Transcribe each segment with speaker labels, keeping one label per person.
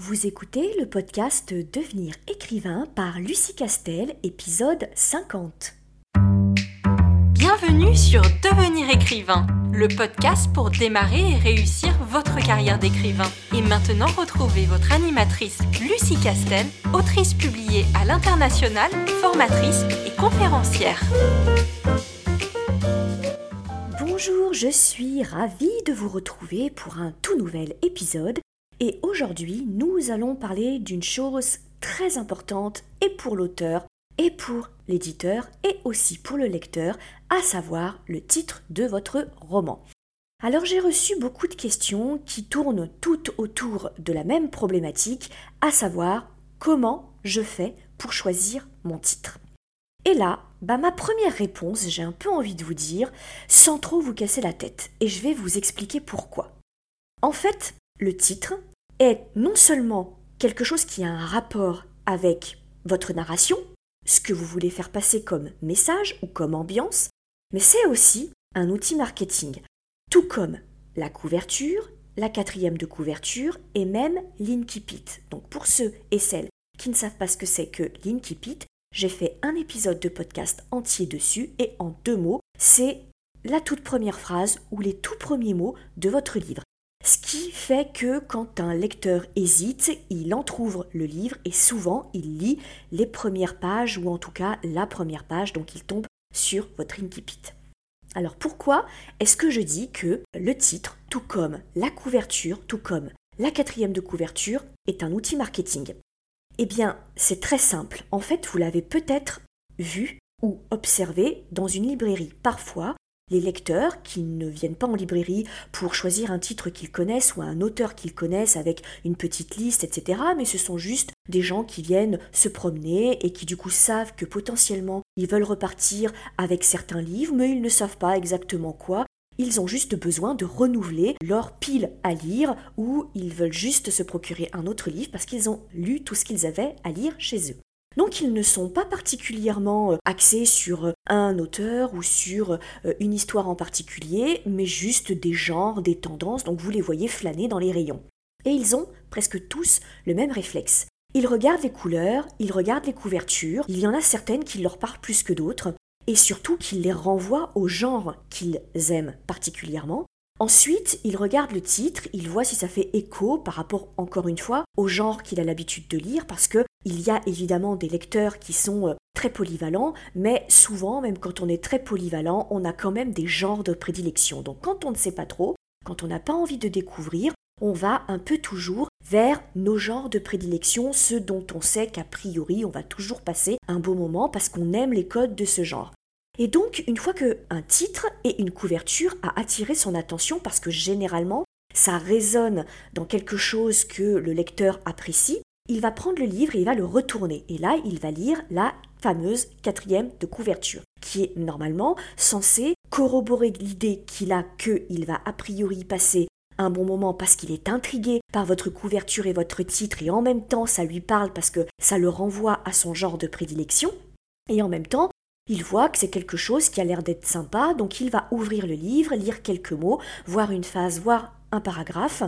Speaker 1: Vous écoutez le podcast Devenir écrivain par Lucie Castel, épisode 50.
Speaker 2: Bienvenue sur Devenir écrivain, le podcast pour démarrer et réussir votre carrière d'écrivain. Et maintenant, retrouvez votre animatrice Lucie Castel, autrice publiée à l'international, formatrice et conférencière.
Speaker 1: Bonjour, je suis ravie de vous retrouver pour un tout nouvel épisode et aujourd'hui, nous allons parler d'une chose très importante et pour l'auteur et pour l'éditeur et aussi pour le lecteur, à savoir le titre de votre roman. Alors j'ai reçu beaucoup de questions qui tournent toutes autour de la même problématique, à savoir comment je fais pour choisir mon titre. Et là, bah ma première réponse, j'ai un peu envie de vous dire, sans trop vous casser la tête, et je vais vous expliquer pourquoi. En fait, le titre est non seulement quelque chose qui a un rapport avec votre narration, ce que vous voulez faire passer comme message ou comme ambiance, mais c'est aussi un outil marketing, tout comme la couverture, la quatrième de couverture et même l'Inkipit. Donc pour ceux et celles qui ne savent pas ce que c'est que l'Inkipit, j'ai fait un épisode de podcast entier dessus et en deux mots, c'est la toute première phrase ou les tout premiers mots de votre livre. Ce qui fait que quand un lecteur hésite, il entr'ouvre le livre et souvent il lit les premières pages ou en tout cas la première page, donc il tombe sur votre incipit. Alors pourquoi est-ce que je dis que le titre, tout comme la couverture, tout comme la quatrième de couverture, est un outil marketing? Eh bien, c'est très simple. En fait, vous l'avez peut-être vu ou observé dans une librairie. Parfois, les lecteurs qui ne viennent pas en librairie pour choisir un titre qu'ils connaissent ou un auteur qu'ils connaissent avec une petite liste, etc. Mais ce sont juste des gens qui viennent se promener et qui du coup savent que potentiellement ils veulent repartir avec certains livres, mais ils ne savent pas exactement quoi. Ils ont juste besoin de renouveler leur pile à lire ou ils veulent juste se procurer un autre livre parce qu'ils ont lu tout ce qu'ils avaient à lire chez eux. Donc ils ne sont pas particulièrement euh, axés sur euh, un auteur ou sur euh, une histoire en particulier, mais juste des genres, des tendances, donc vous les voyez flâner dans les rayons. Et ils ont presque tous le même réflexe. Ils regardent les couleurs, ils regardent les couvertures, il y en a certaines qui leur parlent plus que d'autres, et surtout qu'ils les renvoient au genre qu'ils aiment particulièrement, Ensuite, il regarde le titre, il voit si ça fait écho par rapport, encore une fois, au genre qu'il a l'habitude de lire, parce que il y a évidemment des lecteurs qui sont euh, très polyvalents, mais souvent, même quand on est très polyvalent, on a quand même des genres de prédilection. Donc quand on ne sait pas trop, quand on n'a pas envie de découvrir, on va un peu toujours vers nos genres de prédilection, ceux dont on sait qu'a priori on va toujours passer un beau moment parce qu'on aime les codes de ce genre. Et donc, une fois qu'un titre et une couverture a attiré son attention, parce que généralement, ça résonne dans quelque chose que le lecteur apprécie, il va prendre le livre et il va le retourner. Et là, il va lire la fameuse quatrième de couverture, qui est normalement censée corroborer l'idée qu'il a qu'il va a priori passer un bon moment parce qu'il est intrigué par votre couverture et votre titre et en même temps ça lui parle parce que ça le renvoie à son genre de prédilection. Et en même temps, il voit que c'est quelque chose qui a l'air d'être sympa, donc il va ouvrir le livre, lire quelques mots, voir une phase, voir un paragraphe,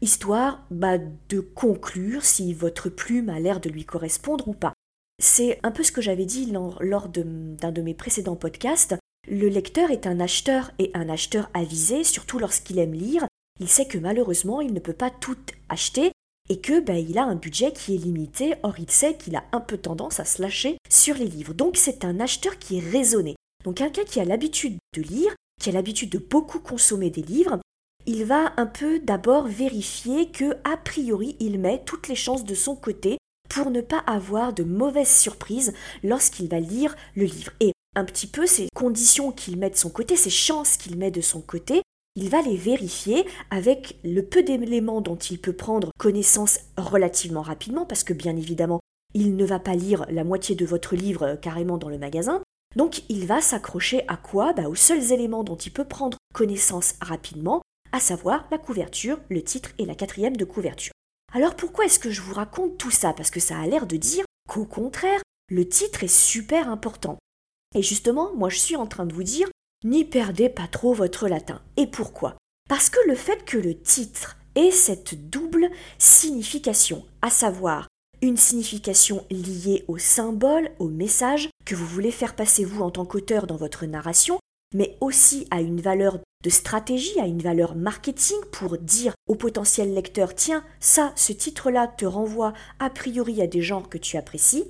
Speaker 1: histoire bah, de conclure si votre plume a l'air de lui correspondre ou pas. C'est un peu ce que j'avais dit lors d'un de, mes précédents podcasts. Le lecteur est un acheteur et un acheteur avisé, surtout lorsqu'il aime lire. Il sait que malheureusement il ne peut pas tout acheter et que ben, il a un budget qui est limité, or il sait qu'il a un peu tendance à se lâcher sur les livres. Donc c'est un acheteur qui est raisonné. Donc quelqu'un qui a l'habitude de lire, qui a l'habitude de beaucoup consommer des livres, il va un peu d'abord vérifier que a priori il met toutes les chances de son côté pour ne pas avoir de mauvaises surprises lorsqu'il va lire le livre. Et un petit peu ces conditions qu'il met de son côté, ces chances qu'il met de son côté, il va les vérifier avec le peu d'éléments dont il peut prendre connaissance relativement rapidement, parce que bien évidemment, il ne va pas lire la moitié de votre livre euh, carrément dans le magasin. Donc il va s'accrocher à quoi? Bah, Aux seuls éléments dont il peut prendre connaissance rapidement, à savoir la couverture, le titre et la quatrième de couverture. Alors pourquoi est-ce que je vous raconte tout ça? Parce que ça a l'air de dire qu'au contraire, le titre est super important. Et justement, moi je suis en train de vous dire n'y perdez pas trop votre latin. Et pourquoi? Parce que le fait que le titre ait cette double signification, à savoir une signification liée au symbole, au message que vous voulez faire passer vous en tant qu'auteur dans votre narration, mais aussi à une valeur de stratégie, à une valeur marketing pour dire au potentiel lecteur tiens, ça, ce titre-là te renvoie a priori à des genres que tu apprécies,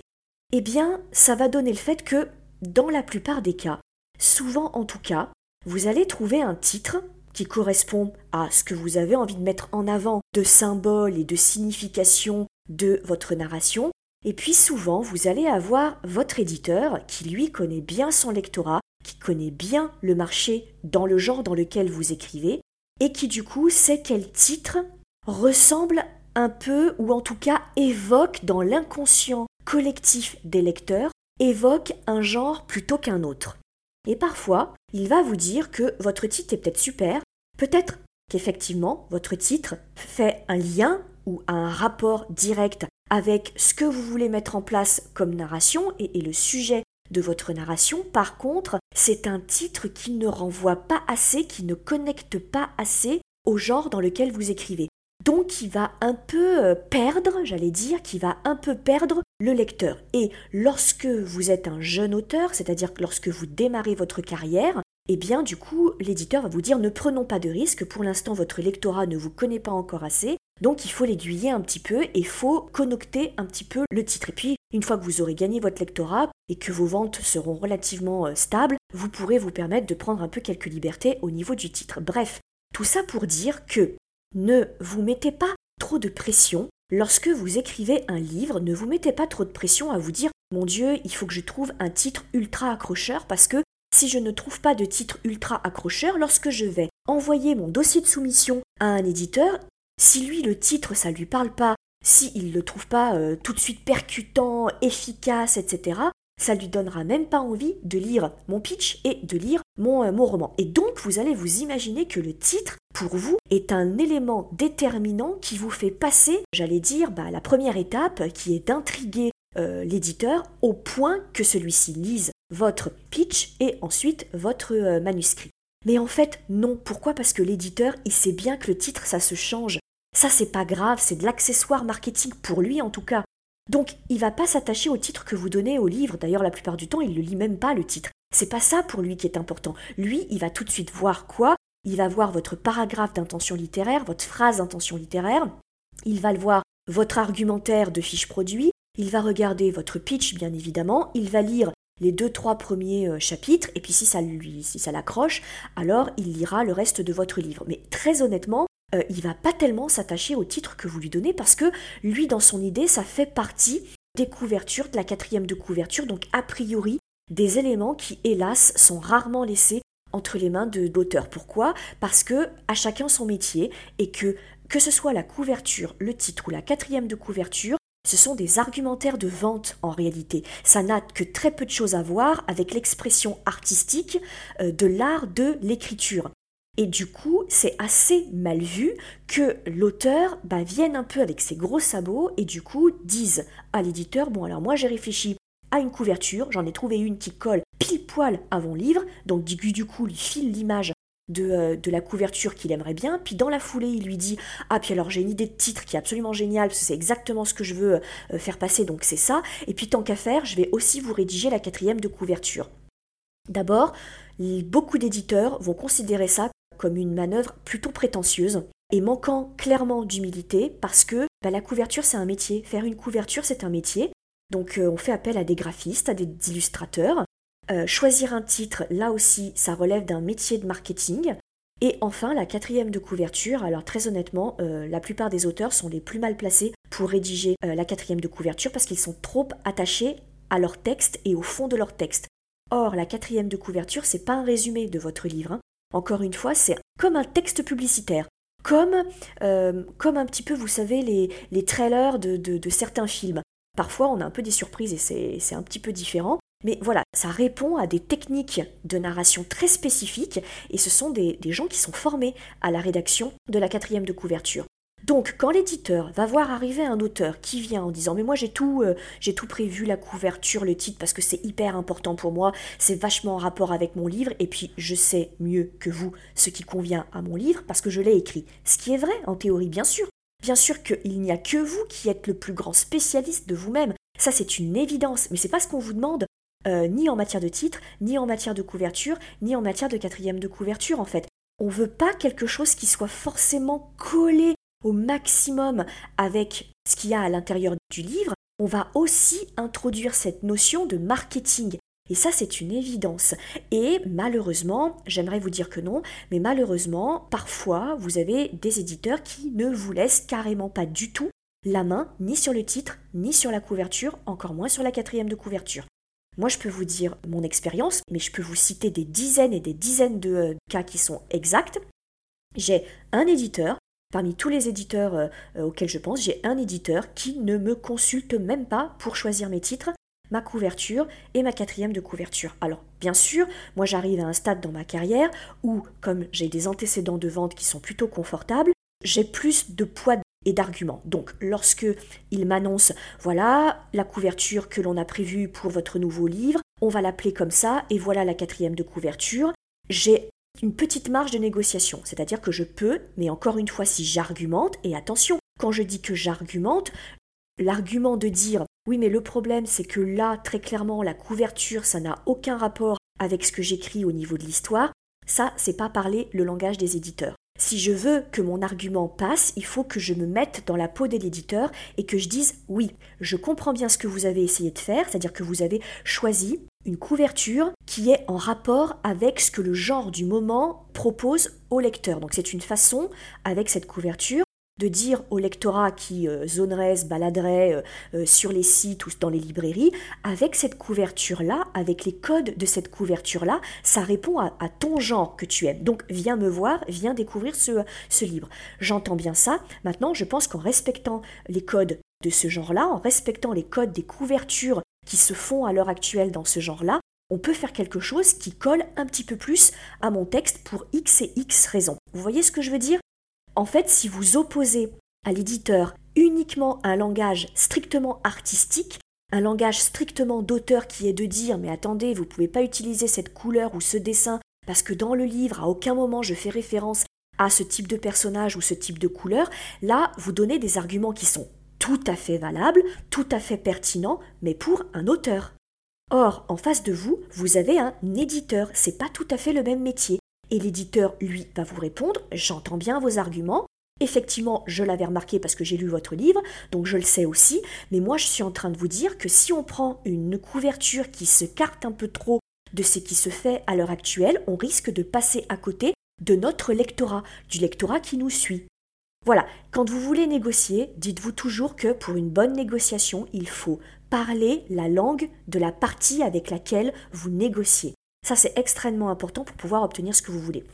Speaker 1: eh bien, ça va donner le fait que, dans la plupart des cas, souvent en tout cas, vous allez trouver un titre qui correspond à ce que vous avez envie de mettre en avant de symboles et de significations de votre narration. Et puis souvent, vous allez avoir votre éditeur qui lui connaît bien son lectorat, qui connaît bien le marché dans le genre dans lequel vous écrivez, et qui du coup sait quel titre ressemble un peu, ou en tout cas évoque dans l'inconscient collectif des lecteurs, évoque un genre plutôt qu'un autre. Et parfois, il va vous dire que votre titre est peut-être super, peut-être qu'effectivement votre titre fait un lien ou un rapport direct avec ce que vous voulez mettre en place comme narration et, le sujet de votre narration. Par contre, c'est un titre qui ne renvoie pas assez, qui ne connecte pas assez au genre dans lequel vous écrivez. Donc qui va un peu euh, perdre, j'allais dire, qui va un peu perdre le lecteur. Et lorsque vous êtes un jeune auteur, c'est-à-dire lorsque vous démarrez votre carrière, eh bien du coup, l'éditeur va vous dire ne prenons pas de risques, pour l'instant votre lectorat ne vous connaît pas encore assez, donc il faut l'aiguiller un petit peu et faut connecter un petit peu le titre. Et puis, une fois que vous aurez gagné votre lectorat et que vos ventes seront relativement euh, stables, vous pourrez vous permettre de prendre un peu quelques libertés au niveau du titre. Bref, tout ça pour dire que ne vous mettez pas trop de pression lorsque vous écrivez un livre, ne vous mettez pas trop de pression à vous dire mon Dieu, il faut que je trouve un titre ultra accrocheur parce que si je ne trouve pas de titre ultra accrocheur, lorsque je vais envoyer mon dossier de soumission à un éditeur, si lui le titre ça lui parle pas, si il le trouve pas euh, tout de suite percutant, efficace, etc., ça lui donnera même pas envie de lire mon pitch et de lire mon, euh, mon roman. Et donc vous allez vous imaginer que le titre, pour vous, est un élément déterminant qui vous fait passer, j'allais dire, bah, la première étape qui est d'intriguer euh, l'éditeur au point que celui-ci lise votre pitch et ensuite votre euh, manuscrit. Mais en fait, non. Pourquoi? Parce que l'éditeur, il sait bien que le titre, ça se change. Ça, c'est pas grave, c'est de l'accessoire marketing pour lui en tout cas. Donc, il va pas s'attacher au titre que vous donnez au livre. D'ailleurs, la plupart du temps, il ne lit même pas le titre. C'est pas ça pour lui qui est important. Lui, il va tout de suite voir quoi? Il va voir votre paragraphe d'intention littéraire, votre phrase d'intention littéraire. Il va le voir votre argumentaire de fiche produit. Il va regarder votre pitch, bien évidemment. Il va lire les deux trois premiers euh, chapitres et puis si ça lui si ça l'accroche alors il lira le reste de votre livre mais très honnêtement euh, il va pas tellement s'attacher au titre que vous lui donnez parce que lui dans son idée ça fait partie des couvertures de la quatrième de couverture donc a priori des éléments qui hélas sont rarement laissés entre les mains de l'auteur pourquoi? Parce que à chacun son métier et que que ce soit la couverture, le titre ou la quatrième de couverture, ce sont des argumentaires de vente en réalité. Ça n'a que très peu de choses à voir avec l'expression artistique euh, de l'art de l'écriture. Et du coup, c'est assez mal vu que l'auteur bah, vienne un peu avec ses gros sabots et du coup dise à l'éditeur, bon alors moi j'ai réfléchi une couverture, j'en ai trouvé une qui colle pile poil à mon livre, donc du coup lui file l'image euh, de, la couverture qu'il aimerait bien. Puis dans la foulée, il lui dit Ah, puis alors j'ai une idée de titre qui est absolument géniale, parce c'est exactement ce que je veux euh, faire passer, donc c'est ça. Et puis tant qu'à faire, je vais aussi vous rédiger la quatrième de couverture. D'abord, beaucoup d'éditeurs vont considérer ça comme une manœuvre plutôt prétentieuse et manquant clairement d'humilité parce que bah, la couverture c'est un métier. Faire une couverture c'est un métier. Donc euh, on fait appel à des graphistes, à des illustrateurs euh, choisir un titre, là aussi, ça relève d'un métier de marketing. Et enfin, la quatrième de couverture. Alors très honnêtement, euh, la plupart des auteurs sont les plus mal placés pour rédiger la quatrième de couverture parce qu'ils sont trop attachés à leur texte et au fond de leur texte. Or, la quatrième de couverture, c'est pas un résumé de votre livre. Hein. Encore une fois, c'est comme un texte publicitaire. Comme, comme un petit peu, vous savez, les, trailers de certains films. Parfois, on a un peu des surprises et c'est un petit peu différent. Mais voilà, ça répond à des techniques de narration très spécifiques et ce sont des, gens qui sont formés à la rédaction de la quatrième de couverture. Donc, quand l'éditeur va voir arriver un auteur qui vient en disant Mais moi, j'ai tout, euh, j'ai tout prévu, la couverture, le titre, parce que c'est hyper important pour moi, c'est vachement en rapport avec mon livre, et puis je sais mieux que vous ce qui convient à mon livre parce que je l'ai écrit. Ce qui est vrai, en théorie, bien sûr. Bien sûr qu'il n'y a que vous qui êtes le plus grand spécialiste de vous-même. Ça, c'est une évidence, mais c'est pas ce qu'on vous demande. Euh, ni en matière de titre, ni en matière de couverture, ni en matière de quatrième de couverture, en fait. On veut pas quelque chose qui soit forcément collé au maximum avec ce qu'il y a à l'intérieur du livre, on va aussi introduire cette notion de marketing. Et ça, c'est une évidence. Et malheureusement, j'aimerais vous dire que non, mais malheureusement, parfois, vous avez des éditeurs qui ne vous laissent carrément pas du tout la main, ni sur le titre, ni sur la couverture, encore moins sur la quatrième de couverture. Moi, je peux vous dire mon expérience, mais je peux vous citer des dizaines et des dizaines de euh, cas qui sont exacts. J'ai un éditeur Parmi tous les éditeurs euh, euh, auxquels je pense, j'ai un éditeur qui ne me consulte même pas pour choisir mes titres, ma couverture et ma quatrième de couverture. Alors, bien sûr, moi j'arrive à un stade dans ma carrière où, comme j'ai des antécédents de vente qui sont plutôt confortables, j'ai plus de poids et d'arguments. Donc, lorsque il m'annonce, voilà la couverture que l'on a prévue pour votre nouveau livre, on va l'appeler comme ça, et voilà la quatrième de couverture, j'ai une petite marge de négociation. C'est-à-dire que je peux, mais encore une fois, si j'argumente, et attention, quand je dis que j'argumente, l'argument de dire oui, mais le problème, c'est que là, très clairement, la couverture, ça n'a aucun rapport avec ce que j'écris au niveau de l'histoire, ça, c'est pas parler le langage des éditeurs. Si je veux que mon argument passe, il faut que je me mette dans la peau de l'éditeur et que je dise oui, je comprends bien ce que vous avez essayé de faire, c'est-à-dire que vous avez choisi une couverture qui est en rapport avec ce que le genre du moment propose au lecteur. Donc c'est une façon, avec cette couverture, de dire au lectorat qui euh, zonerait, se baladerait euh, euh, sur les sites ou dans les librairies, avec cette couverture-là, avec les codes de cette couverture-là, ça répond à, ton genre que tu aimes. Donc viens me voir, viens découvrir ce, ce livre. J'entends bien ça. Maintenant, je pense qu'en respectant les codes de ce genre-là, en respectant les codes des couvertures qui se font à l'heure actuelle dans ce genre-là, on peut faire quelque chose qui colle un petit peu plus à mon texte pour X et X raisons. Vous voyez ce que je veux dire? En fait, si vous opposez à l'éditeur uniquement un langage strictement artistique, un langage strictement d'auteur qui est de dire mais attendez, vous ne pouvez pas utiliser cette couleur ou ce dessin parce que dans le livre, à aucun moment je fais référence à ce type de personnage ou ce type de couleur, là, vous donnez des arguments qui sont tout à fait valable, tout à fait pertinent, mais pour un auteur. Or, en face de vous, vous avez un éditeur, c'est pas tout à fait le même métier. Et l'éditeur, lui, va vous répondre J'entends bien vos arguments. Effectivement, je l'avais remarqué parce que j'ai lu votre livre, donc je le sais aussi, mais moi je suis en train de vous dire que si on prend une couverture qui se carte un peu trop de ce qui se fait à l'heure actuelle, on risque de passer à côté de notre lectorat, du lectorat qui nous suit. Voilà, quand vous voulez négocier, dites-vous toujours que pour une bonne négociation, il faut parler la langue de la partie avec laquelle vous négociez. Ça, c'est extrêmement important pour pouvoir obtenir ce que vous voulez.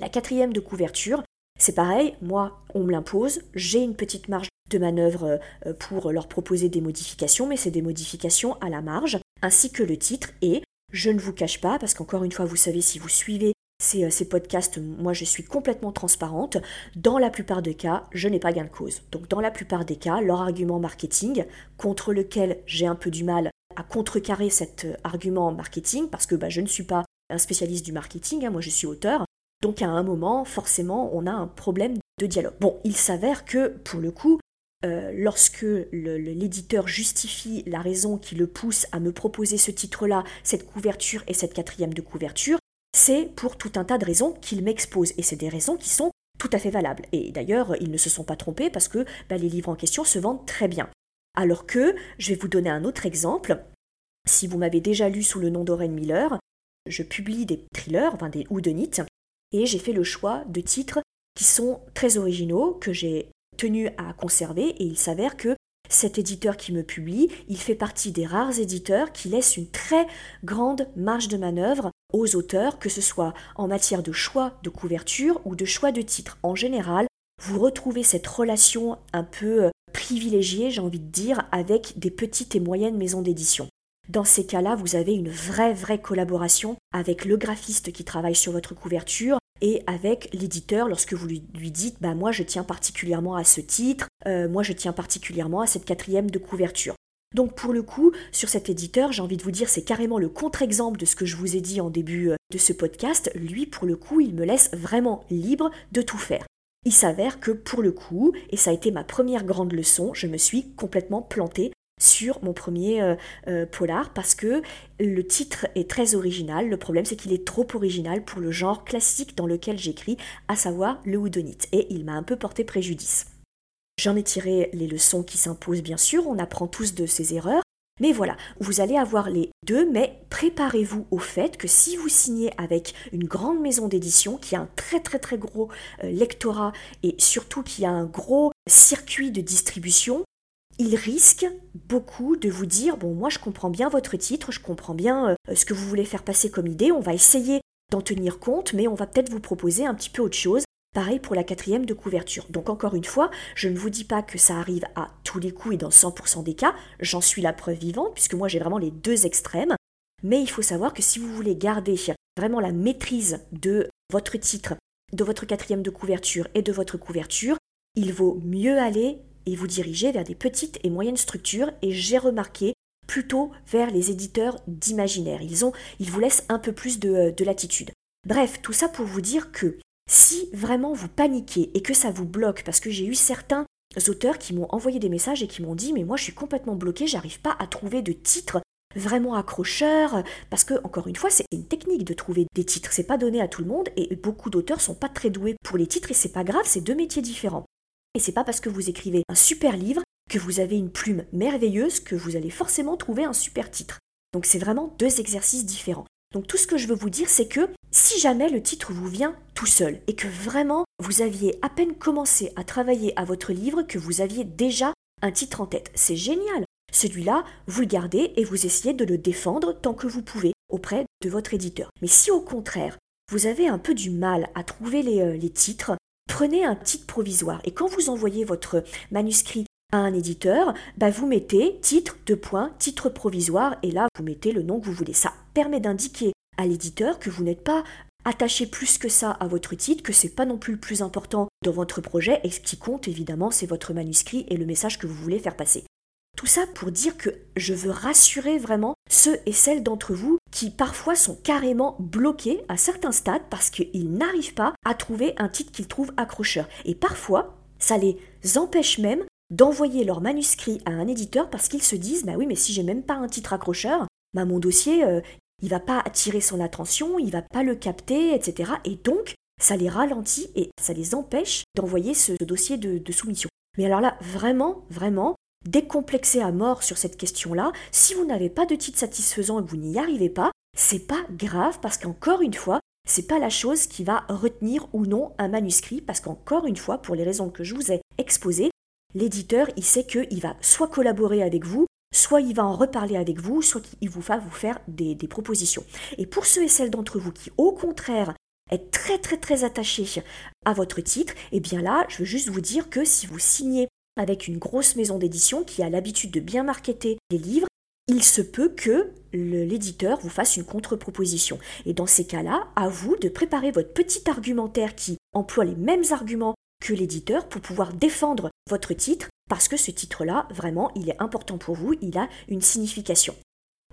Speaker 1: La quatrième de couverture, c'est pareil, moi, on me l'impose, j'ai une petite marge de manœuvre euh, pour leur proposer des modifications, mais c'est des modifications à la marge, ainsi que le titre, et je ne vous cache pas, parce qu'encore une fois, vous savez, si vous suivez euh, ces, podcasts, moi je suis complètement transparente. Dans la plupart des cas, je n'ai pas gain de cause. Donc dans la plupart des cas, leur argument marketing, contre lequel j'ai un peu du mal à contrecarrer cet euh, argument marketing, parce que bah, je ne suis pas un spécialiste du marketing, hein, moi je suis auteur. Donc à un moment, forcément, on a un problème de dialogue. Bon, il s'avère que, pour le coup, euh, lorsque l'éditeur justifie la raison qui le pousse à me proposer ce titre-là, cette couverture et cette quatrième de couverture, c'est pour tout un tas de raisons qu'il m'expose. Et c'est des raisons qui sont tout à fait valables. Et d'ailleurs, ils ne se sont pas trompés parce que bah, les livres en question se vendent très bien. Alors que, je vais vous donner un autre exemple. Si vous m'avez déjà lu sous le nom d'Oren Miller, je publie des thrillers, enfin des whodunit, et j'ai fait le choix de titres qui sont très originaux, que j'ai tenu à conserver, et il s'avère que cet éditeur qui me publie, il fait partie des rares éditeurs qui laissent une très grande marge de manœuvre aux auteurs, que ce soit en matière de choix de couverture ou de choix de titre. En général, vous retrouvez cette relation un peu euh, privilégiée, j'ai envie de dire, avec des petites et moyennes maisons d'édition. Dans ces cas-là, vous avez une vraie, vraie collaboration avec le graphiste qui travaille sur votre couverture, et avec l'éditeur lorsque vous lui, dites bah moi je tiens particulièrement à ce titre, euh, moi je tiens particulièrement à cette quatrième de couverture. Donc pour le coup, sur cet éditeur, j'ai envie de vous dire, c'est carrément le contre-exemple de ce que je vous ai dit en début euh, de ce podcast. Lui, pour le coup, il me laisse vraiment libre de tout faire. Il s'avère que pour le coup, et ça a été ma première grande leçon, je me suis complètement plantée sur mon premier euh, euh, polar parce que le titre est très original. Le problème c'est qu'il est trop original pour le genre classique dans lequel j'écris, à savoir le houdonite, et il m'a un peu porté préjudice. J'en ai tiré les leçons qui s'imposent bien sûr, on apprend tous de ses erreurs, mais voilà, vous allez avoir les deux, mais préparez-vous au fait que si vous signez avec une grande maison d'édition qui a un très très très gros euh, lectorat et surtout qui a un gros circuit de distribution, il risque beaucoup de vous dire bon moi je comprends bien votre titre, je comprends bien euh, ce que vous voulez faire passer comme idée, on va essayer d'en tenir compte, mais on va peut-être vous proposer un petit peu autre chose. Pareil pour la quatrième de couverture. Donc encore une fois, je ne vous dis pas que ça arrive à tous les coups et dans 100% des cas, j'en suis la preuve vivante, puisque moi j'ai vraiment les deux extrêmes. Mais il faut savoir que si vous voulez garder vraiment la maîtrise de votre titre, de votre quatrième de couverture et de votre couverture, il vaut mieux aller et vous diriger vers des petites et moyennes structures et j'ai remarqué plutôt vers les éditeurs d'imaginaire. Ils, ils vous laissent un peu plus de, de latitude. Bref, tout ça pour vous dire que si vraiment vous paniquez et que ça vous bloque, parce que j'ai eu certains auteurs qui m'ont envoyé des messages et qui m'ont dit mais moi je suis complètement bloqué, j'arrive pas à trouver de titre vraiment accrocheur parce que encore une fois c'est une technique de trouver des titres c'est pas donné à tout le monde et beaucoup d'auteurs sont pas très doués pour les titres et c'est pas grave c'est deux métiers différents et c'est pas parce que vous écrivez un super livre que vous avez une plume merveilleuse que vous allez forcément trouver un super titre. Donc c'est vraiment deux exercices différents. Donc tout ce que je veux vous dire, c'est que si jamais le titre vous vient tout seul et que vraiment vous aviez à peine commencé à travailler à votre livre, que vous aviez déjà un titre en tête, c'est génial. Celui-là, vous le gardez et vous essayez de le défendre tant que vous pouvez auprès de votre éditeur. Mais si au contraire, vous avez un peu du mal à trouver les, euh, les titres, prenez un titre provisoire et quand vous envoyez votre manuscrit à un éditeur, bah vous mettez titre de point, titre provisoire et là vous mettez le nom que vous voulez. Ça permet d'indiquer à l'éditeur que vous n'êtes pas attaché plus que ça à votre titre, que c'est pas non plus le plus important dans votre projet et ce qui compte évidemment c'est votre manuscrit et le message que vous voulez faire passer. Tout ça pour dire que je veux rassurer vraiment ceux et celles d'entre vous qui parfois sont carrément bloqués à certains stades parce qu'ils n'arrivent pas à trouver un titre qu'ils trouvent accrocheur. Et parfois, ça les empêche même d'envoyer leur manuscrit à un éditeur parce qu'ils se disent bah oui mais si j'ai même pas un titre accrocheur, bah mon dossier euh, il va pas attirer son attention, il va pas le capter, etc. Et donc ça les ralentit et ça les empêche d'envoyer ce dossier de soumission. Mais alors là, vraiment, vraiment, décomplexé à mort sur cette question-là. Si vous n'avez pas de titre satisfaisant et que vous n'y arrivez pas, c'est pas grave parce qu'encore une fois, c'est pas la chose qui va retenir ou non un manuscrit parce qu'encore une fois, pour les raisons que je vous ai exposées, l'éditeur, il sait qu'il va soit collaborer avec vous, soit il va en reparler avec vous, soit il vous va vous faire des, propositions. Et pour ceux et celles d'entre vous qui, au contraire, êtes très très très attachés à votre titre, eh bien là, je veux juste vous dire que si vous signez avec une grosse maison d'édition qui a l'habitude de bien marketer les livres, il se peut que l'éditeur vous fasse une contre-proposition. Et dans ces cas-là, à vous de préparer votre petit argumentaire qui emploie les mêmes arguments que l'éditeur pour pouvoir défendre votre titre, parce que ce titre-là, vraiment, il est important pour vous, il a une signification.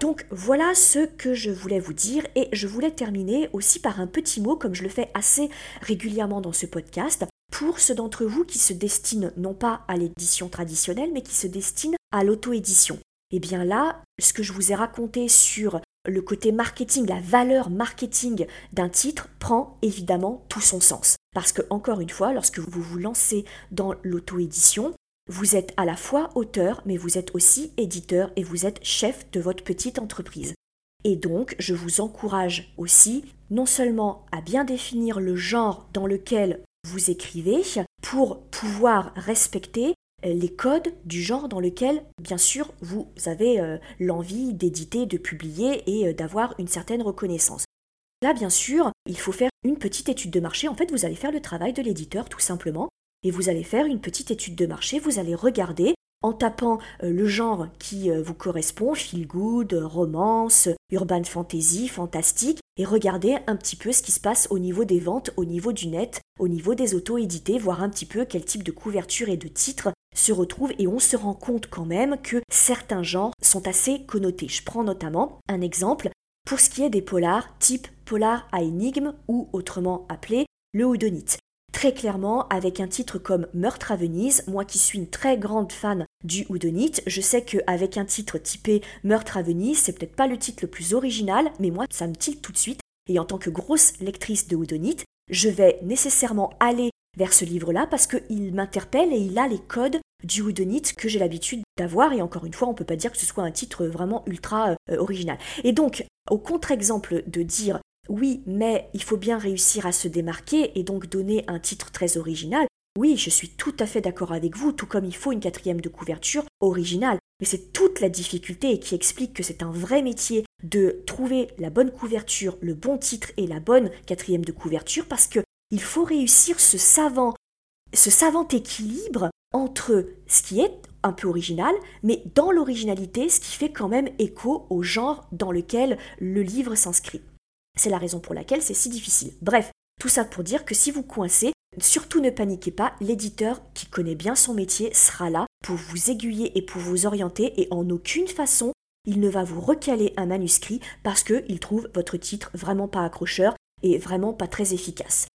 Speaker 1: Donc voilà ce que je voulais vous dire et je voulais terminer aussi par un petit mot comme je le fais assez régulièrement dans ce podcast pour ceux d'entre vous qui se destinent non pas à l'édition traditionnelle, mais qui se destinent à l'auto-édition. Et eh bien là, ce que je vous ai raconté sur le côté marketing, la valeur marketing d'un titre prend évidemment tout son sens. Parce que, encore une fois, lorsque vous vous lancez dans l'auto-édition, vous êtes à la fois auteur, mais vous êtes aussi éditeur et vous êtes chef de votre petite entreprise. Et donc, je vous encourage aussi non seulement à bien définir le genre dans lequel vous écrivez pour pouvoir respecter les codes du genre dans lequel, bien sûr, vous avez euh, l'envie d'éditer, de publier et euh, d'avoir une certaine reconnaissance. Là, bien sûr, il faut faire une petite étude de marché. En fait, vous allez faire le travail de l'éditeur, tout simplement, et vous allez faire une petite étude de marché. Vous allez regarder en tapant euh, le genre qui euh, vous correspond, feel good, romance, urban fantasy, fantastique, et regardez un petit peu ce qui se passe au niveau des ventes, au niveau du net, au niveau des auto-édités, voir un petit peu quel type de couverture et de titre se retrouvent et on se rend compte quand même que certains genres sont assez connotés. Je prends notamment un exemple pour ce qui est des polars type polar à énigme ou autrement appelé le houdonite. Très clairement, avec un titre comme Meurtre à Venise, moi qui suis une très grande fan du houdonite, je sais qu'avec un titre typé Meurtre à Venise, c'est peut-être pas le titre le plus original, mais moi ça me tilte tout de suite. Et en tant que grosse lectrice de houdonite, je vais nécessairement aller vers ce livre-là parce qu'il m'interpelle et il a les codes du houdonite que j'ai l'habitude d'avoir. Et encore une fois, on peut pas dire que ce soit un titre vraiment ultra euh, original. Et donc, au contre-exemple de dire oui, mais il faut bien réussir à se démarquer et donc donner un titre très original, oui, je suis tout à fait d'accord avec vous, tout comme il faut une quatrième de couverture originale. Mais c'est toute la difficulté qui explique que c'est un vrai métier de trouver la bonne couverture, le bon titre et la bonne quatrième de couverture parce que il faut réussir ce savant, ce savant équilibre entre ce qui est un peu original, mais dans l'originalité, ce qui fait quand même écho au genre dans lequel le livre s'inscrit. C'est la raison pour laquelle c'est si difficile. Bref, tout ça pour dire que si vous coincez, surtout ne paniquez pas, l'éditeur qui connaît bien son métier sera là pour vous aiguiller et pour vous orienter et en aucune façon il ne va vous recaler un manuscrit parce qu'il trouve votre titre vraiment pas accrocheur et vraiment pas très efficace.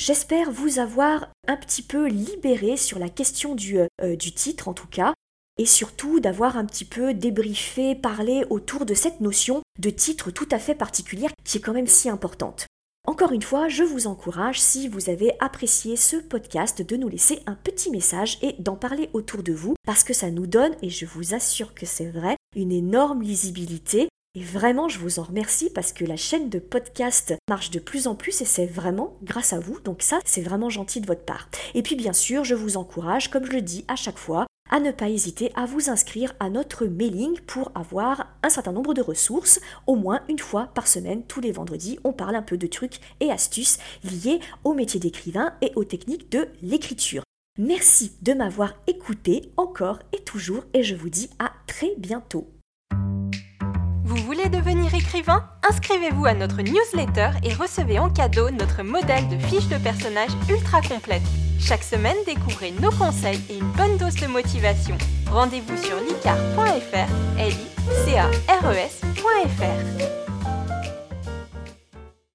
Speaker 1: J'espère vous avoir un petit peu libéré sur la question du, euh, du titre en tout cas, et surtout d'avoir un petit peu débriefé, parlé autour de cette notion de titre tout à fait particulière qui est quand même si importante. Encore une fois, je vous encourage, si vous avez apprécié ce podcast, de nous laisser un petit message et d'en parler autour de vous, parce que ça nous donne, et je vous assure que c'est vrai, une énorme lisibilité et vraiment, je vous en remercie parce que la chaîne de podcast marche de plus en plus et c'est vraiment grâce à vous. Donc ça, c'est vraiment gentil de votre part. Et puis bien sûr, je vous encourage, comme je le dis à chaque fois, à ne pas hésiter à vous inscrire à notre mailing pour avoir un certain nombre de ressources, au moins une fois par semaine, tous les vendredis, on parle un peu de trucs et astuces liés au métier d'écrivain et aux techniques de l'écriture. Merci de m'avoir écouté encore et toujours et je vous dis à très bientôt.
Speaker 2: Vous voulez devenir écrivain? Inscrivez-vous à notre newsletter et recevez en cadeau notre modèle de fiche de personnage ultra complète. Chaque semaine, découvrez nos conseils et une bonne dose de motivation. Rendez-vous sur licar.fr, l i e